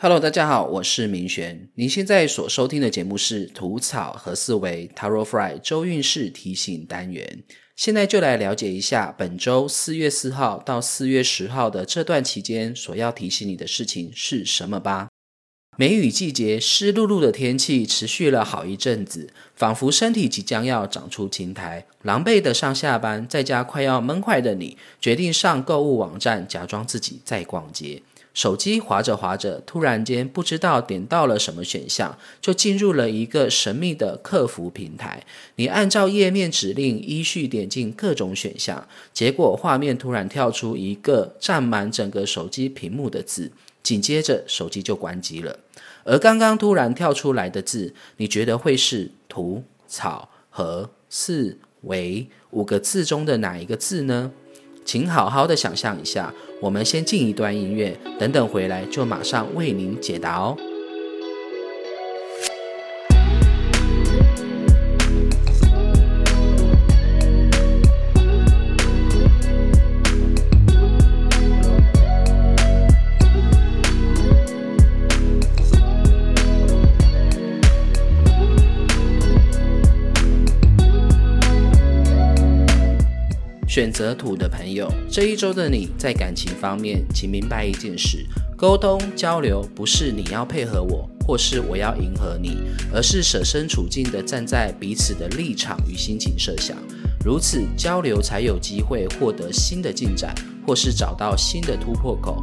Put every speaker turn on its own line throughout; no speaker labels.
Hello，大家好，我是明玄。您现在所收听的节目是《吐草和思维 Taro Fry 周运势提醒单元》。现在就来了解一下本周四月四号到四月十号的这段期间所要提醒你的事情是什么吧。梅雨季节，湿漉漉的天气持续了好一阵子，仿佛身体即将要长出青苔。狼狈的上下班，在家快要闷坏的你，决定上购物网站，假装自己在逛街。手机滑着滑着，突然间不知道点到了什么选项，就进入了一个神秘的客服平台。你按照页面指令依序点进各种选项，结果画面突然跳出一个占满整个手机屏幕的字，紧接着手机就关机了。而刚刚突然跳出来的字，你觉得会是“图草和四维”五个字中的哪一个字呢？请好好的想象一下，我们先进一段音乐，等等回来就马上为您解答哦。选择土的朋友，这一周的你在感情方面，请明白一件事：沟通交流不是你要配合我，或是我要迎合你，而是舍身处境的站在彼此的立场与心情设想，如此交流才有机会获得新的进展，或是找到新的突破口。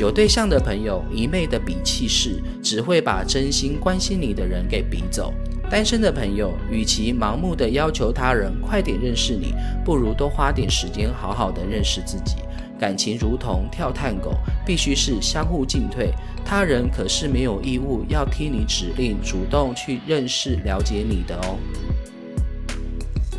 有对象的朋友一昧的比气势，只会把真心关心你的人给比走。单身的朋友，与其盲目的要求他人快点认识你，不如多花点时间好好的认识自己。感情如同跳探狗，必须是相互进退，他人可是没有义务要听你指令，主动去认识了解你的哦。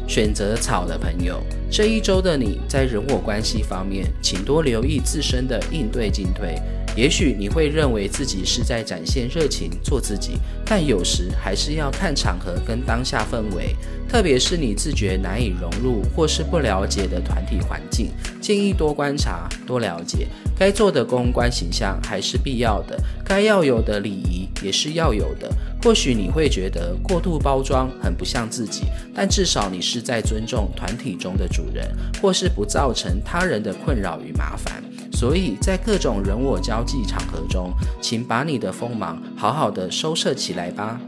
选择草的朋友，这一周的你在人我关系方面，请多留意自身的应对进退。也许你会认为自己是在展现热情，做自己，但有时还是要看场合跟当下氛围，特别是你自觉难以融入或是不了解的团体环境，建议多观察、多了解。该做的公关形象还是必要的，该要有的礼仪也是要有的。或许你会觉得过度包装很不像自己，但至少你是在尊重团体中的主人，或是不造成他人的困扰与麻烦。所以在各种人我交际场合中，请把你的锋芒好好的收摄起来吧。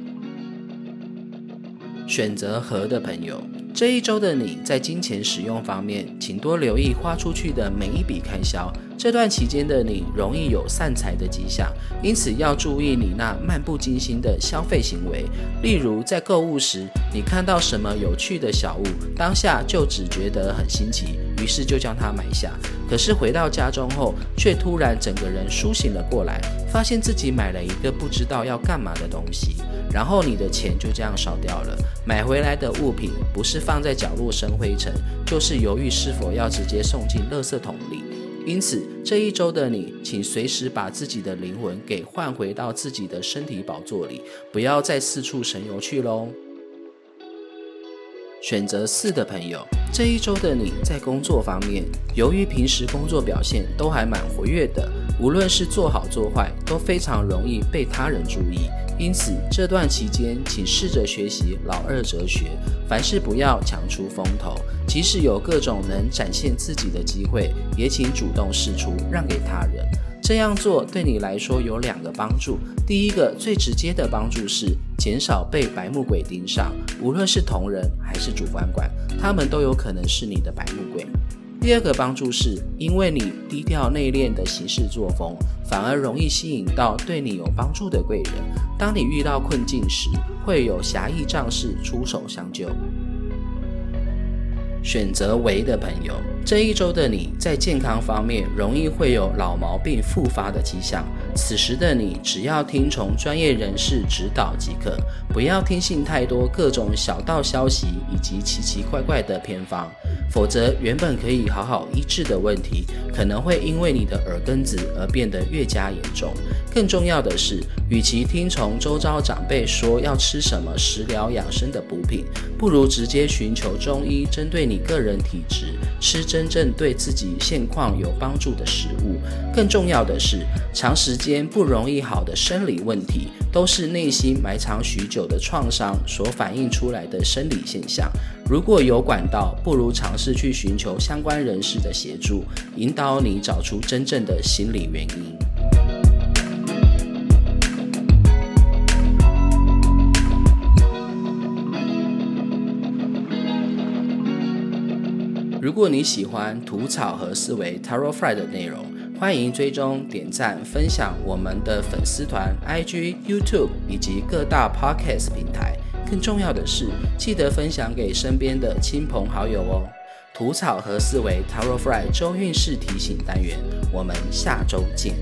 选择和的朋友，这一周的你在金钱使用方面，请多留意花出去的每一笔开销。这段期间的你容易有散财的迹象，因此要注意你那漫不经心的消费行为。例如在购物时，你看到什么有趣的小物，当下就只觉得很新奇。于是就将它买下，可是回到家中后，却突然整个人苏醒了过来，发现自己买了一个不知道要干嘛的东西，然后你的钱就这样少掉了。买回来的物品不是放在角落生灰尘，就是犹豫是否要直接送进垃圾桶里。因此这一周的你，请随时把自己的灵魂给换回到自己的身体宝座里，不要再四处神游去喽。选择四的朋友，这一周的你在工作方面，由于平时工作表现都还蛮活跃的，无论是做好做坏，都非常容易被他人注意。因此这段期间，请试着学习老二哲学，凡事不要强出风头，即使有各种能展现自己的机会，也请主动试出，让给他人。这样做对你来说有两个帮助。第一个最直接的帮助是减少被白目鬼盯上，无论是同仁还是主管管，他们都有可能是你的白目鬼。第二个帮助是，因为你低调内敛的行事作风，反而容易吸引到对你有帮助的贵人。当你遇到困境时，会有侠义仗势出手相救。选择为的朋友，这一周的你在健康方面容易会有老毛病复发的迹象。此时的你只要听从专业人士指导即可，不要听信太多各种小道消息以及奇奇怪怪的偏方，否则原本可以好好医治的问题，可能会因为你的耳根子而变得越加严重。更重要的是，与其听从周遭长辈说要吃什么食疗养生的补品，不如直接寻求中医，针对你个人体质，吃真正对自己现况有帮助的食物。更重要的是，长时间不容易好的生理问题，都是内心埋藏许久的创伤所反映出来的生理现象。如果有管道，不如尝试去寻求相关人士的协助，引导你找出真正的心理原因。如果你喜欢吐草和思维 Taro Fry 的内容，欢迎追踪、点赞、分享我们的粉丝团、IG、YouTube 以及各大 Podcast 平台。更重要的是，记得分享给身边的亲朋好友哦。吐草和思维 Taro Fry 周运势提醒单元，我们下周见。